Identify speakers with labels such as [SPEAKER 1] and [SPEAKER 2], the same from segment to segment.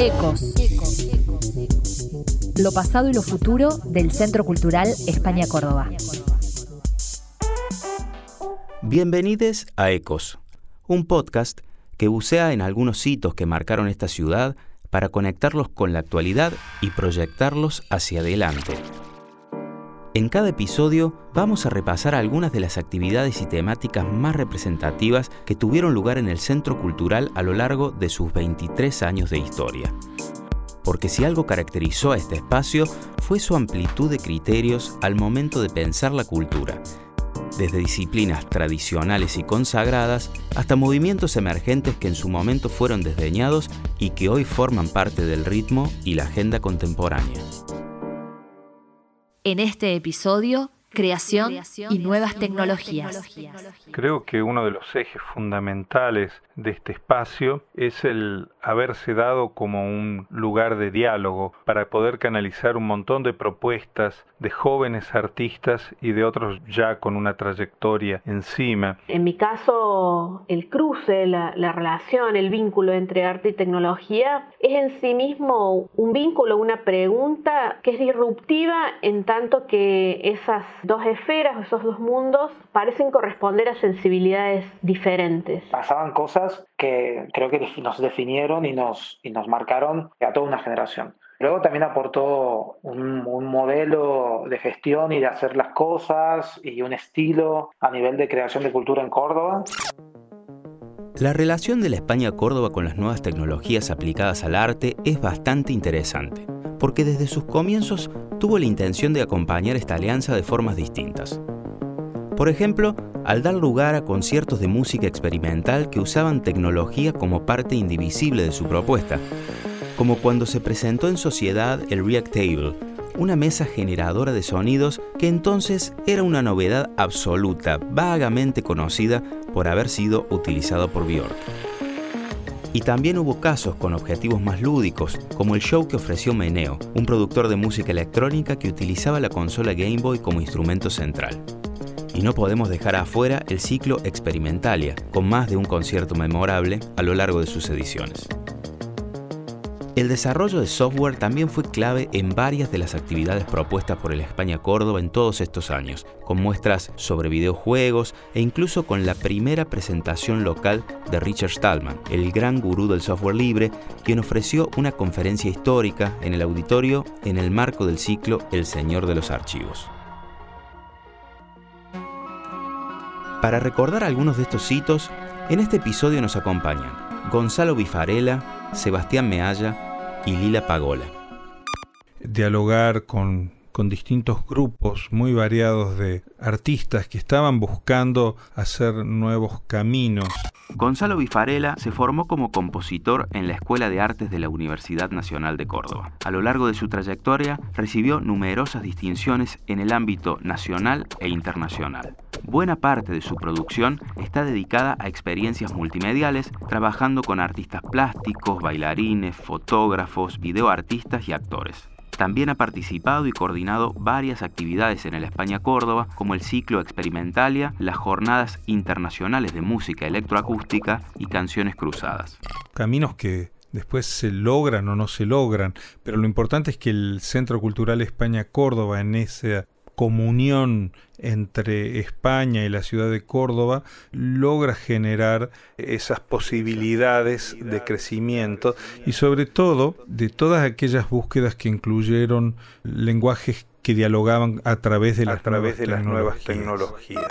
[SPEAKER 1] Ecos. Lo pasado y lo futuro del Centro Cultural España Córdoba.
[SPEAKER 2] Bienvenidos a Ecos, un podcast que bucea en algunos hitos que marcaron esta ciudad para conectarlos con la actualidad y proyectarlos hacia adelante. En cada episodio vamos a repasar algunas de las actividades y temáticas más representativas que tuvieron lugar en el Centro Cultural a lo largo de sus 23 años de historia. Porque si algo caracterizó a este espacio fue su amplitud de criterios al momento de pensar la cultura desde disciplinas tradicionales y consagradas hasta movimientos emergentes que en su momento fueron desdeñados y que hoy forman parte del ritmo y la agenda contemporánea.
[SPEAKER 1] En este episodio creación y nuevas tecnologías.
[SPEAKER 3] Creo que uno de los ejes fundamentales de este espacio es el haberse dado como un lugar de diálogo para poder canalizar un montón de propuestas de jóvenes artistas y de otros ya con una trayectoria encima.
[SPEAKER 4] En mi caso, el cruce, la, la relación, el vínculo entre arte y tecnología es en sí mismo un vínculo, una pregunta que es disruptiva en tanto que esas dos esferas, esos dos mundos, parecen corresponder a sensibilidades diferentes.
[SPEAKER 5] Pasaban cosas que creo que nos definieron y nos, y nos marcaron a toda una generación. Luego también aportó un, modelo de gestión y de hacer las cosas y un estilo a nivel de creación de cultura en Córdoba.
[SPEAKER 2] La relación de la España Córdoba con las nuevas tecnologías aplicadas al arte es bastante interesante, porque desde sus comienzos tuvo la intención de acompañar esta alianza de formas distintas. Por ejemplo, al dar lugar a conciertos de música experimental que usaban tecnología como parte indivisible de su propuesta, como cuando se presentó en sociedad el Reactable, una mesa generadora de sonidos que entonces era una novedad absoluta, vagamente conocida por haber sido utilizado por Björk. Y también hubo casos con objetivos más lúdicos, como el show que ofreció Meneo, un productor de música electrónica que utilizaba la consola Game Boy como instrumento central. Y no podemos dejar afuera el ciclo Experimentalia, con más de un concierto memorable a lo largo de sus ediciones. El desarrollo de software también fue clave en varias de las actividades propuestas por el España Córdoba en todos estos años, con muestras sobre videojuegos e incluso con la primera presentación local de Richard Stallman, el gran gurú del software libre, quien ofreció una conferencia histórica en el auditorio en el marco del ciclo El Señor de los Archivos. Para recordar algunos de estos hitos, en este episodio nos acompañan Gonzalo Bifarela, Sebastián Mealla y Lila Pagola.
[SPEAKER 3] Dialogar con, con, distintos grupos muy variados de artistas que estaban buscando hacer nuevos caminos.
[SPEAKER 2] Gonzalo Bifarela se formó como compositor en la Escuela de Artes de la Universidad Nacional de Córdoba. A lo largo de su trayectoria recibió numerosas distinciones en el ámbito nacional e internacional. Buena parte de su producción está dedicada a experiencias multimediales, trabajando con artistas plásticos, bailarines, fotógrafos, videoartistas y actores. También ha participado y coordinado varias actividades en el España Córdoba, como el ciclo Experimentalia, las jornadas internacionales de música electroacústica y canciones cruzadas.
[SPEAKER 3] Caminos que después se logran o no se logran, pero lo importante es que el Centro Cultural España Córdoba en esa comunión entre España y la ciudad de Córdoba logra generar esas posibilidades de crecimiento y sobre todo de todas aquellas búsquedas que incluyeron lenguajes que dialogaban a través de las, través nuevas, de las nuevas tecnologías.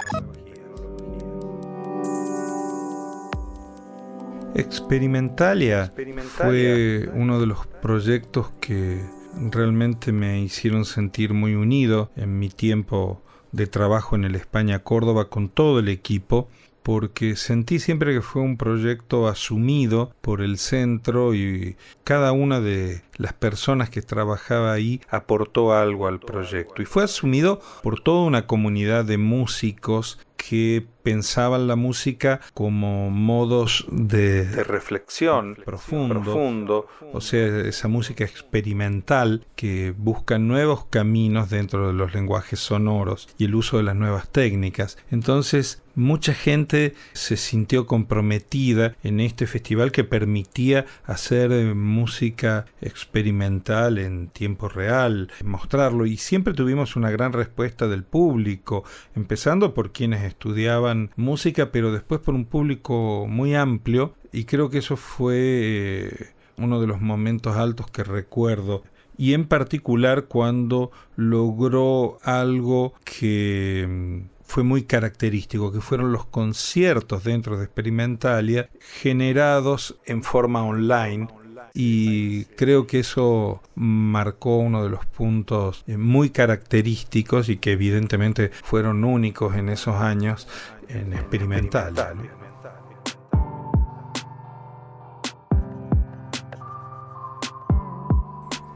[SPEAKER 3] Experimentalia, fue uno de los proyectos que realmente me hicieron sentir muy unido en mi tiempo de trabajo en el España Córdoba con todo el equipo porque sentí siempre que fue un proyecto asumido por el centro y cada una de las personas que trabajaban ahí aportó algo al proyecto. Y fue asumido por toda una comunidad de músicos que pensaban la música como modos de, reflexión. Profundo, profundo, o sea, esa música experimental que busca nuevos caminos dentro de los lenguajes sonoros y el uso de las nuevas técnicas. Entonces, mucha gente se sintió comprometida en este festival que permitía hacer eh, música experimental en tiempo real, mostrarlo y siempre tuvimos una gran respuesta del público, empezando por quienes estudiaban música, pero después por un público muy amplio y creo que eso fue eh, uno de los momentos altos que recuerdo y en particular cuando logró algo que mm, fue muy característico, que fueron los conciertos dentro de Experimentalia generados en forma online y creo que eso marcó uno de los puntos eh, muy característicos y que evidentemente fueron únicos en esos años en experimental.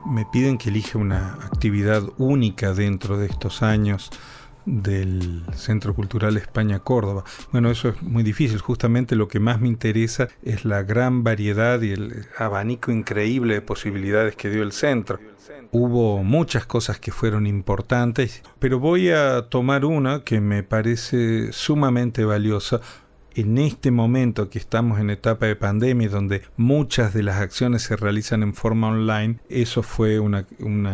[SPEAKER 3] Me piden que elija una actividad única dentro de estos años del Centro Cultural España Córdoba. Bueno, eso es muy difícil. Justamente lo que más me interesa es la gran variedad y el abanico increíble de posibilidades que dio el centro. Hubo muchas cosas que fueron importantes, pero voy a tomar una que me parece sumamente valiosa en este momento que estamos en etapa de pandemia, donde muchas de las acciones se realizan en forma online, eso fue una,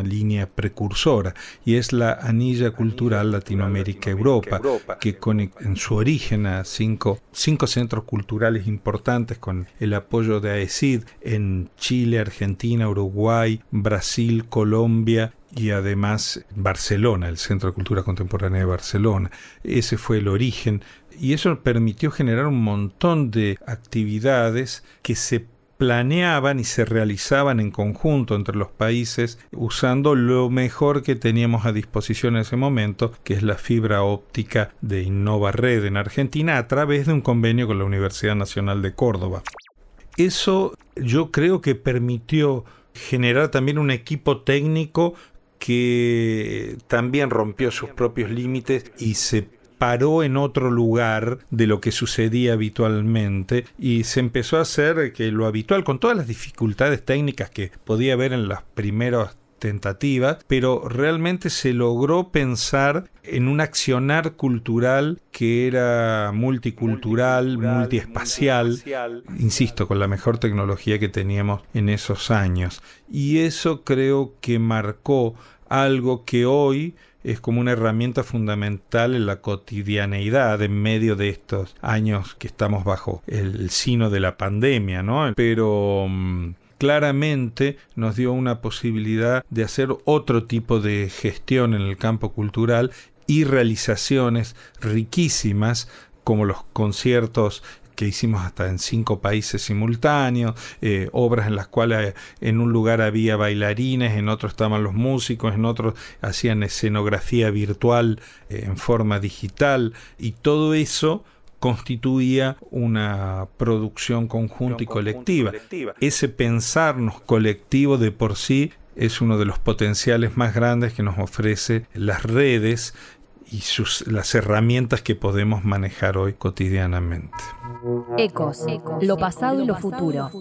[SPEAKER 3] línea precursora y es la anilla cultural Latinoamérica-Europa, que en su origen a cinco, cinco centros culturales importantes con el apoyo de AECID en Chile, Argentina, Uruguay, Brasil, Colombia y además Barcelona, el Centro de Cultura Contemporánea de Barcelona. Ese fue el origen y eso permitió generar un montón de actividades que se planeaban y se realizaban en conjunto entre los países usando lo mejor que teníamos a disposición en ese momento, que es la fibra óptica de Innova Red en Argentina a través de un convenio con la Universidad Nacional de Córdoba. Eso yo creo que permitió generar también un equipo técnico que también rompió sus propios límites y se paró en otro lugar de lo que sucedía habitualmente y se empezó a hacer que lo habitual, con todas las dificultades técnicas que podía haber en las primeras tentativas, pero realmente se logró pensar en un accionar cultural que era multicultural, multiespacial, insisto, con la mejor tecnología que teníamos en esos años. Y eso creo que marcó algo que hoy es como una herramienta fundamental en la cotidianeidad en medio de estos años que estamos bajo el sino de la pandemia, ¿no? Pero mm, claramente nos dio una posibilidad de hacer otro tipo de gestión en el campo cultural y realizaciones riquísimas como los conciertos que hicimos hasta en cinco países simultáneos, eh, obras en las cuales eh, en un lugar había bailarines, en otro estaban los músicos, en otro hacían escenografía virtual eh, en forma digital y todo eso constituía una producción conjunta y colectiva. Ese pensarnos colectivo de por sí es uno de los potenciales más grandes que nos ofrece las redes y sus, las herramientas que podemos manejar hoy cotidianamente.
[SPEAKER 1] Ecos, lo pasado y lo futuro.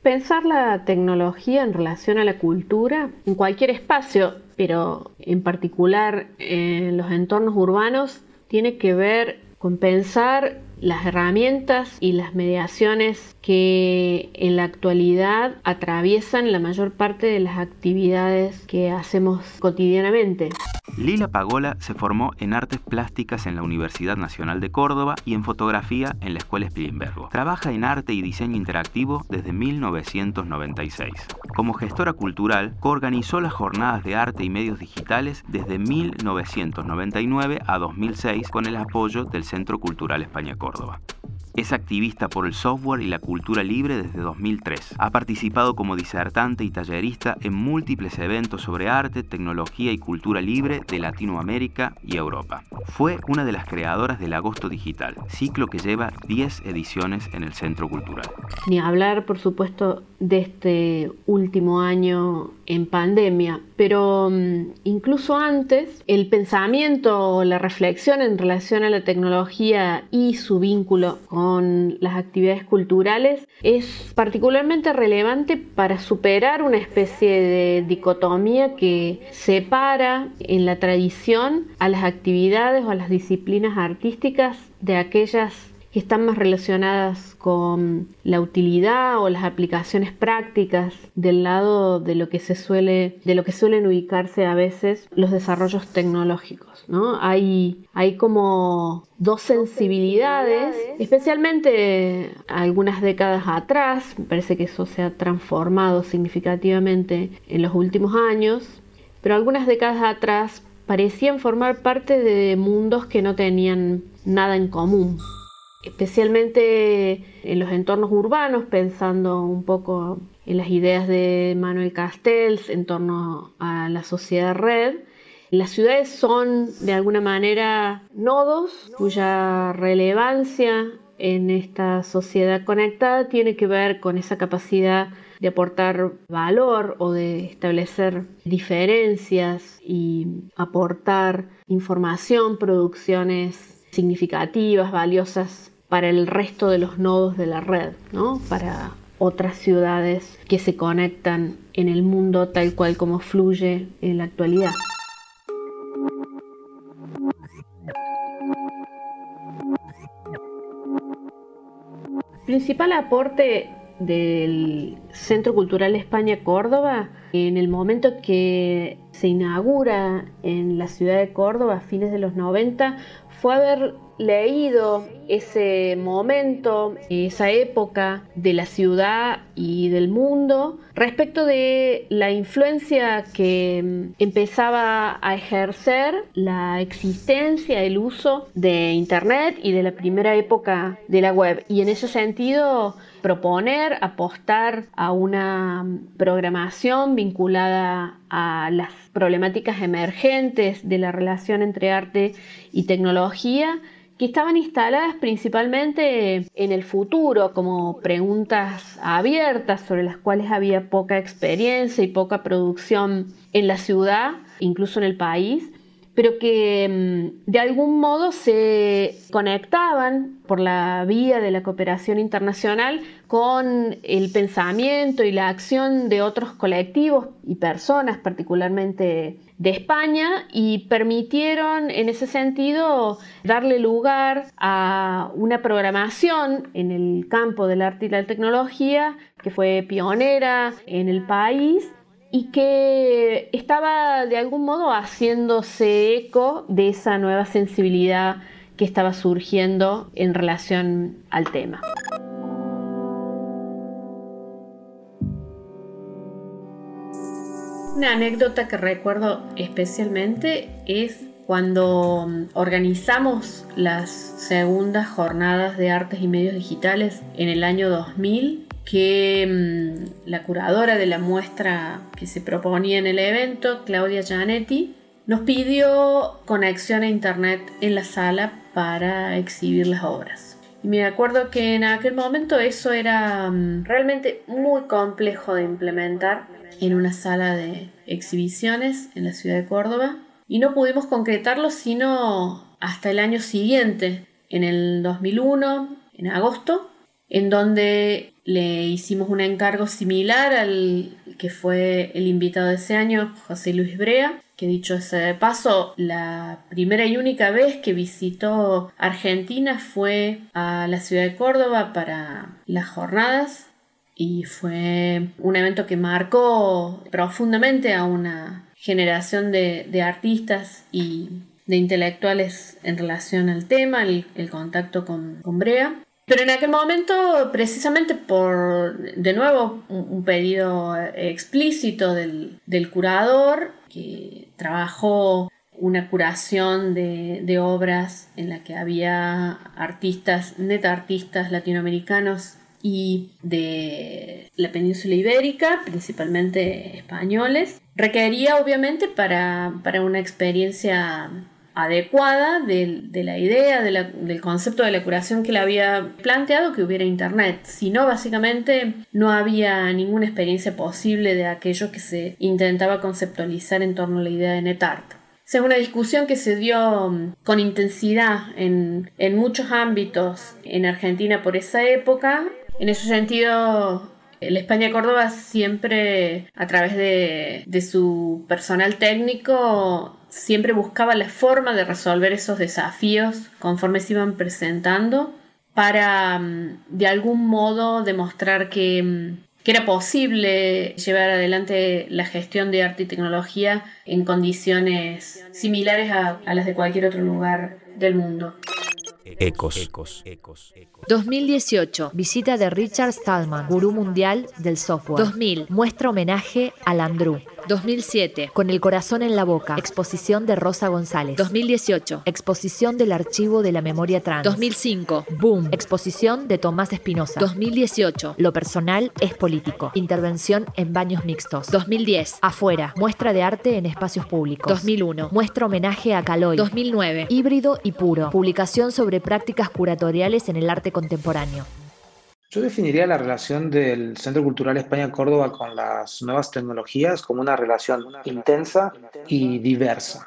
[SPEAKER 4] Pensar la tecnología en relación a la cultura en cualquier espacio, pero en particular en los entornos urbanos, tiene que ver con pensar las herramientas y las mediaciones que en la actualidad atraviesan la mayor parte de las actividades que hacemos cotidianamente.
[SPEAKER 2] Lila Pagola se formó en artes plásticas en la Universidad Nacional de Córdoba y en fotografía en la Escuela Spilimbergo. Trabaja en arte y diseño interactivo desde 1996. Como gestora cultural, coorganizó las jornadas de arte y medios digitales desde 1999 a 2006 con el apoyo del Centro Cultural España Córdoba. Es activista por el software y la cultura libre desde 2003. Ha participado como disertante y tallerista en múltiples eventos sobre arte, tecnología y cultura libre de Latinoamérica y Europa. Fue una de las creadoras del Agosto Digital, ciclo que lleva 10 ediciones en el Centro Cultural.
[SPEAKER 4] Ni hablar, por supuesto, de este último año en pandemia, pero mm, incluso antes, el pensamiento, la reflexión en relación a la tecnología y su vínculo con las actividades culturales es particularmente relevante para superar una especie de dicotomía que separa en la tradición a las actividades o a las disciplinas artísticas de aquellas que están más relacionadas con la utilidad o las aplicaciones prácticas del lado de lo que se suele de lo que suelen ubicarse a veces los desarrollos tecnológicos ¿no? hay, hay como dos sensibilidades especialmente algunas décadas atrás me parece que eso se ha transformado significativamente en los últimos años pero algunas décadas atrás parecían formar parte de mundos que no tenían nada en común especialmente en los entornos urbanos, pensando un poco en las ideas de Manuel Castells en torno a la sociedad red. Las ciudades son de alguna manera nodos cuya relevancia en esta sociedad conectada tiene que ver con esa capacidad de aportar valor o de establecer diferencias y aportar información, producciones significativas, valiosas para el resto de los nodos de la red, ¿no? para otras ciudades que se conectan en el mundo tal cual como fluye en la actualidad. Principal aporte del Centro Cultural España Córdoba en el momento que se inaugura en la ciudad de Córdoba a fines de los 90 fue haber leído ese momento, esa época de la ciudad y del mundo respecto de la influencia que mm, empezaba a ejercer la existencia, el uso de Internet y de la primera época de la web. Y en ese sentido proponer, apostar a una mm, programación vinculada a las problemáticas emergentes de la relación entre arte y tecnología que estaban instaladas principalmente en el futuro como preguntas abiertas sobre las cuales había poca experiencia y poca producción en la ciudad, incluso en el país, pero que mm, de algún modo se conectaban por la vía de la cooperación internacional con el pensamiento y la acción de otros colectivos y personas, particularmente de España y permitieron en ese sentido darle lugar a una programación en el campo del arte y la tecnología que fue pionera en el país y que estaba de algún modo haciéndose eco de esa nueva sensibilidad que estaba surgiendo en relación al tema. Una anécdota que recuerdo especialmente es cuando mm, organizamos las segundas jornadas de artes y medios digitales en el año 2000, que mm, la curadora de la muestra que se proponía en el evento, Claudia Gianetti, nos pidió conexión a internet en la sala para exhibir las obras. Y me acuerdo que en aquel momento eso era mm, realmente muy complejo de implementar en una sala de exhibiciones en la ciudad de Córdoba. Y no pudimos concretarlo sino hasta el año siguiente, en el 2001, en agosto, en donde le hicimos un encargo similar al que fue el invitado de ese año, José Luis Brea, que dicho ese paso, la primera y única vez que visitó Argentina fue a la ciudad de Córdoba para las jornadas y fue un evento que marcó profundamente a una generación de, artistas y de intelectuales en relación al tema, el, contacto con, Brea. Pero en aquel momento, precisamente por, de nuevo, un, pedido explícito del, del, curador, que trabajó una curación de, obras en la que había artistas, neta artistas latinoamericanos y de la península ibérica, principalmente españoles, requería obviamente para, para una experiencia adecuada de, la idea, del concepto de la curación que le había planteado que hubiera internet. Si no, básicamente no había ninguna experiencia posible de aquello que se intentaba conceptualizar en torno a la idea de NetArt. Es una discusión que se dio mm, con intensidad en, muchos ámbitos en Argentina por esa época. En ese sentido, la España Córdoba siempre, a través de, su personal técnico, siempre buscaba la forma de resolver esos desafíos conforme se iban presentando para mm, de algún modo demostrar que, mm, era posible llevar adelante la gestión de arte y tecnología en condiciones similares a las de cualquier otro lugar del mundo.
[SPEAKER 1] Ecos. 2018. Visita de Richard Stallman, gurú mundial del software. 2000. Muestra homenaje a Landru. 2007. Con el corazón en la boca. Exposición de Rosa González. 2018. Exposición del archivo de la memoria trans. 2005. Boom. Exposición de Tomás Espinosa. 2018. Lo personal es político. Intervención en baños mixtos. 2010. Afuera. Muestra de arte en espacios públicos. 2001. Muestra homenaje a Caloy. 2009. Híbrido y puro. Publicación sobre prácticas curatoriales en el arte contemporáneo.
[SPEAKER 5] Yo definiría la relación del Centro Cultural España Córdoba con las nuevas tecnologías como una relación intensa y diversa.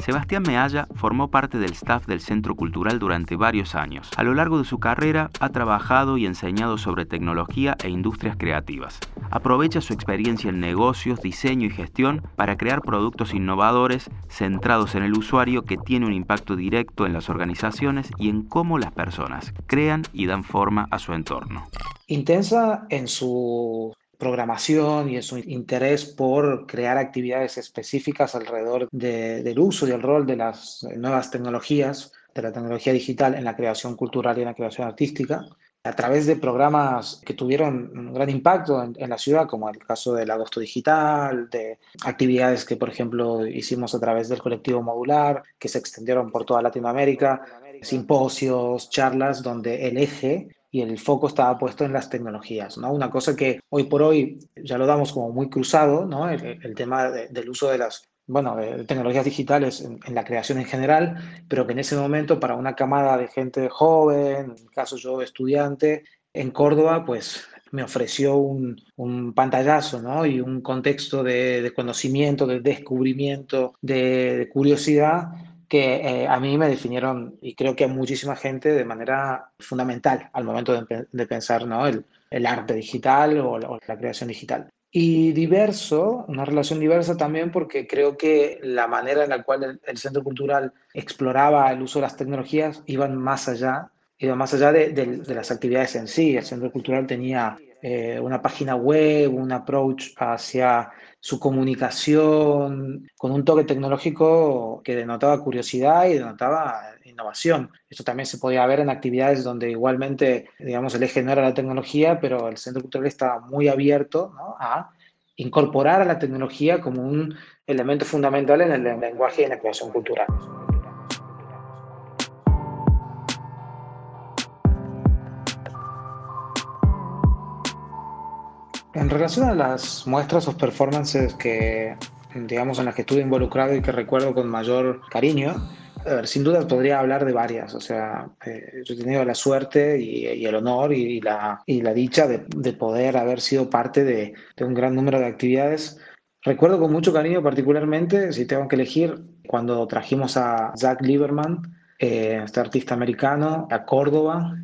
[SPEAKER 2] Sebastián Mealla formó parte del staff del Centro Cultural durante varios años. A lo largo de su carrera ha trabajado y enseñado sobre tecnología e industrias creativas. Aprovecha su experiencia en negocios, diseño y gestión para crear productos innovadores centrados en el usuario que tiene un impacto directo en las organizaciones y en cómo las personas crean y dan forma a su entorno.
[SPEAKER 5] Intensa en su programación y en su interés por crear actividades específicas alrededor del uso y el rol de las nuevas tecnologías, de la tecnología digital en la creación cultural y en la creación artística, a través de programas que tuvieron un gran impacto en, en, la ciudad, como el caso del Agosto Digital, de actividades que, por ejemplo, hicimos a través del colectivo modular, que se extendieron por toda Latinoamérica, simposios, charlas, donde el eje y el foco estaba puesto en las tecnologías, ¿no? Una cosa que hoy por hoy ya lo damos como muy cruzado, ¿no? El, tema del uso de las bueno, tecnologías digitales en, la creación en general, pero que en ese momento para una camada de gente joven, en mi caso yo estudiante, en Córdoba, pues me ofreció un, un pantallazo ¿no? y un contexto de, conocimiento, de descubrimiento, de, de curiosidad que eh, a mí me definieron y creo que a muchísima gente de manera fundamental al momento de, pensar ¿no? el, el, arte digital o la, creación digital. Y diverso, una relación diversa también porque creo que la manera en la cual el, Centro Cultural exploraba el uso de las tecnologías iba más allá, iba más allá de, de las actividades en sí. El Centro Cultural tenía eh, una página web, un approach hacia su comunicación con un toque tecnológico que denotaba curiosidad y denotaba innovación. Esto también se podía ver en actividades donde igualmente, digamos, el eje no era la tecnología, pero el centro cultural estaba muy abierto a incorporar a la tecnología como un elemento fundamental en el lenguaje y en la creación cultural. En relación a las muestras o performances que, digamos, en las que estuve involucrado y que recuerdo con mayor cariño, sin duda podría hablar de varias. O sea, eh, yo he tenido la suerte y, el honor y, la, y la dicha de, de, poder haber sido parte de, de, un gran número de actividades. Recuerdo con mucho cariño, particularmente, si tengo que elegir, cuando trajimos a Zach Lieberman, eh, este artista americano, a Córdoba.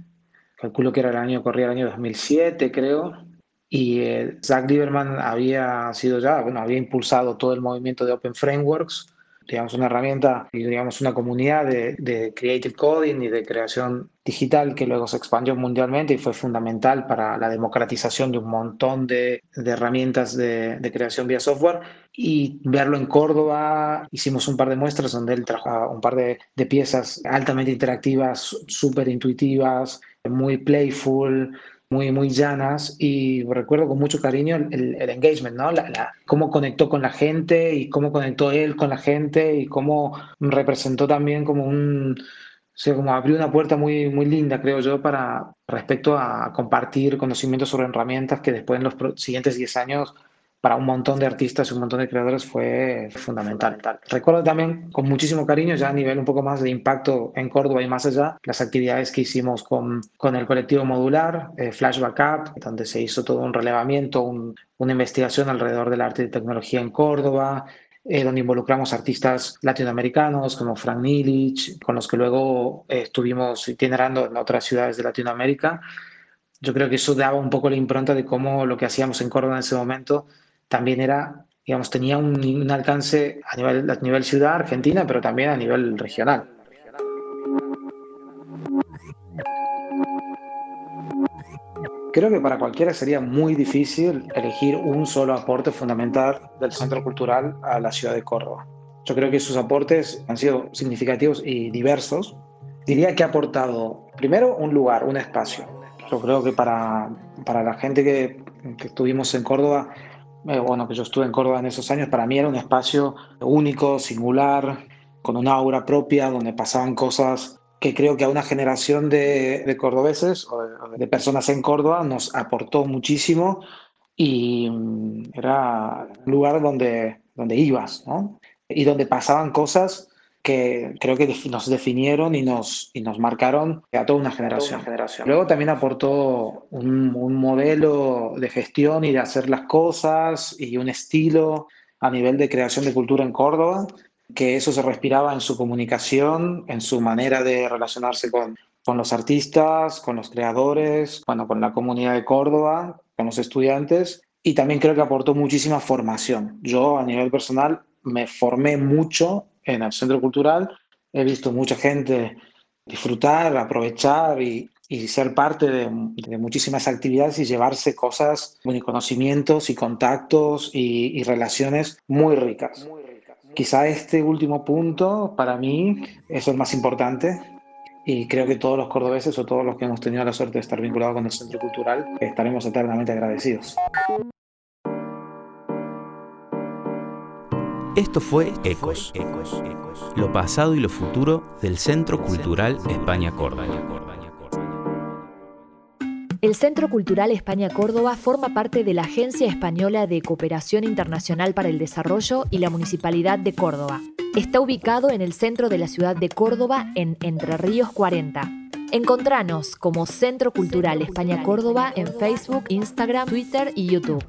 [SPEAKER 5] Calculo que era el año, corría el año 2007, creo y eh, Zach Lieberman había sido ya, bueno, había impulsado todo el movimiento de Open Frameworks, digamos, una herramienta y, digamos, una comunidad de, de, Creative Coding y de creación digital que luego se expandió mundialmente y fue fundamental para la democratización de un montón de, de herramientas de, de, creación vía software. Y verlo en Córdoba, hicimos un par de muestras donde él trajo un par de, de piezas altamente interactivas, súper intuitivas, muy playful, muy, muy llanas y recuerdo con mucho cariño el, engagement, ¿no? La, cómo conectó con la gente y cómo conectó él con la gente y cómo representó también como un, o sea, como abrió una puerta muy, muy linda, creo yo, para respecto a compartir conocimientos sobre herramientas que después en los siguientes 10 años para un montón de artistas y un montón de creadores fue fundamental. Recuerdo también con muchísimo cariño, ya a nivel un poco más de impacto en Córdoba y más allá, las actividades que hicimos con, con el colectivo modular, eh, Flash Backup, donde se hizo todo un relevamiento, una investigación alrededor del arte y tecnología en Córdoba, eh, donde involucramos artistas latinoamericanos como Frank Nilich, con los que luego eh, estuvimos itinerando en otras ciudades de Latinoamérica. Yo creo que eso daba un poco la impronta de cómo lo que hacíamos en Córdoba en ese momento también era, digamos, tenía un, alcance a nivel, a nivel ciudad argentina, pero también a nivel regional. Creo que para cualquiera sería muy difícil elegir un solo aporte fundamental del Centro Cultural a la ciudad de Córdoba. Yo creo que sus aportes han sido significativos y diversos. Diría que ha aportado, primero, un lugar, un espacio. Yo creo que para, para la gente que, que estuvimos en Córdoba, eh, bueno, que yo estuve en Córdoba en esos años, para mí era un espacio único, singular, con una aura propia, donde pasaban cosas que creo que a una generación de, de cordobeses o de, personas en Córdoba nos aportó muchísimo y mm, era un lugar donde, donde ibas, ¿no? Y donde pasaban cosas que creo que nos definieron y nos, y nos marcaron a toda una generación. Luego también aportó un, un, modelo de gestión y de hacer las cosas y un estilo a nivel de creación de cultura en Córdoba, que eso se respiraba en su comunicación, en su manera de relacionarse con, con los artistas, con los creadores, bueno, con la comunidad de Córdoba, con los estudiantes. Y también creo que aportó muchísima formación. Yo a nivel personal me formé mucho en el centro cultural. He visto mucha gente disfrutar, aprovechar y, ser parte de, muchísimas actividades y llevarse cosas, conocimientos y contactos y, relaciones muy ricas. Quizá este último punto para mí es el más importante y creo que todos los cordobeses o todos los que hemos tenido la suerte de estar vinculados con el centro cultural estaremos eternamente agradecidos.
[SPEAKER 2] Esto fue Ecos, lo pasado y lo futuro del Centro Cultural España Córdoba.
[SPEAKER 1] El Centro Cultural España Córdoba forma parte de la Agencia Española de Cooperación Internacional para el Desarrollo y la Municipalidad de Córdoba. Está ubicado en el centro de la ciudad de Córdoba, en Entre Ríos 40. Encontranos como Centro Cultural España Córdoba en Facebook, Instagram, Twitter y YouTube.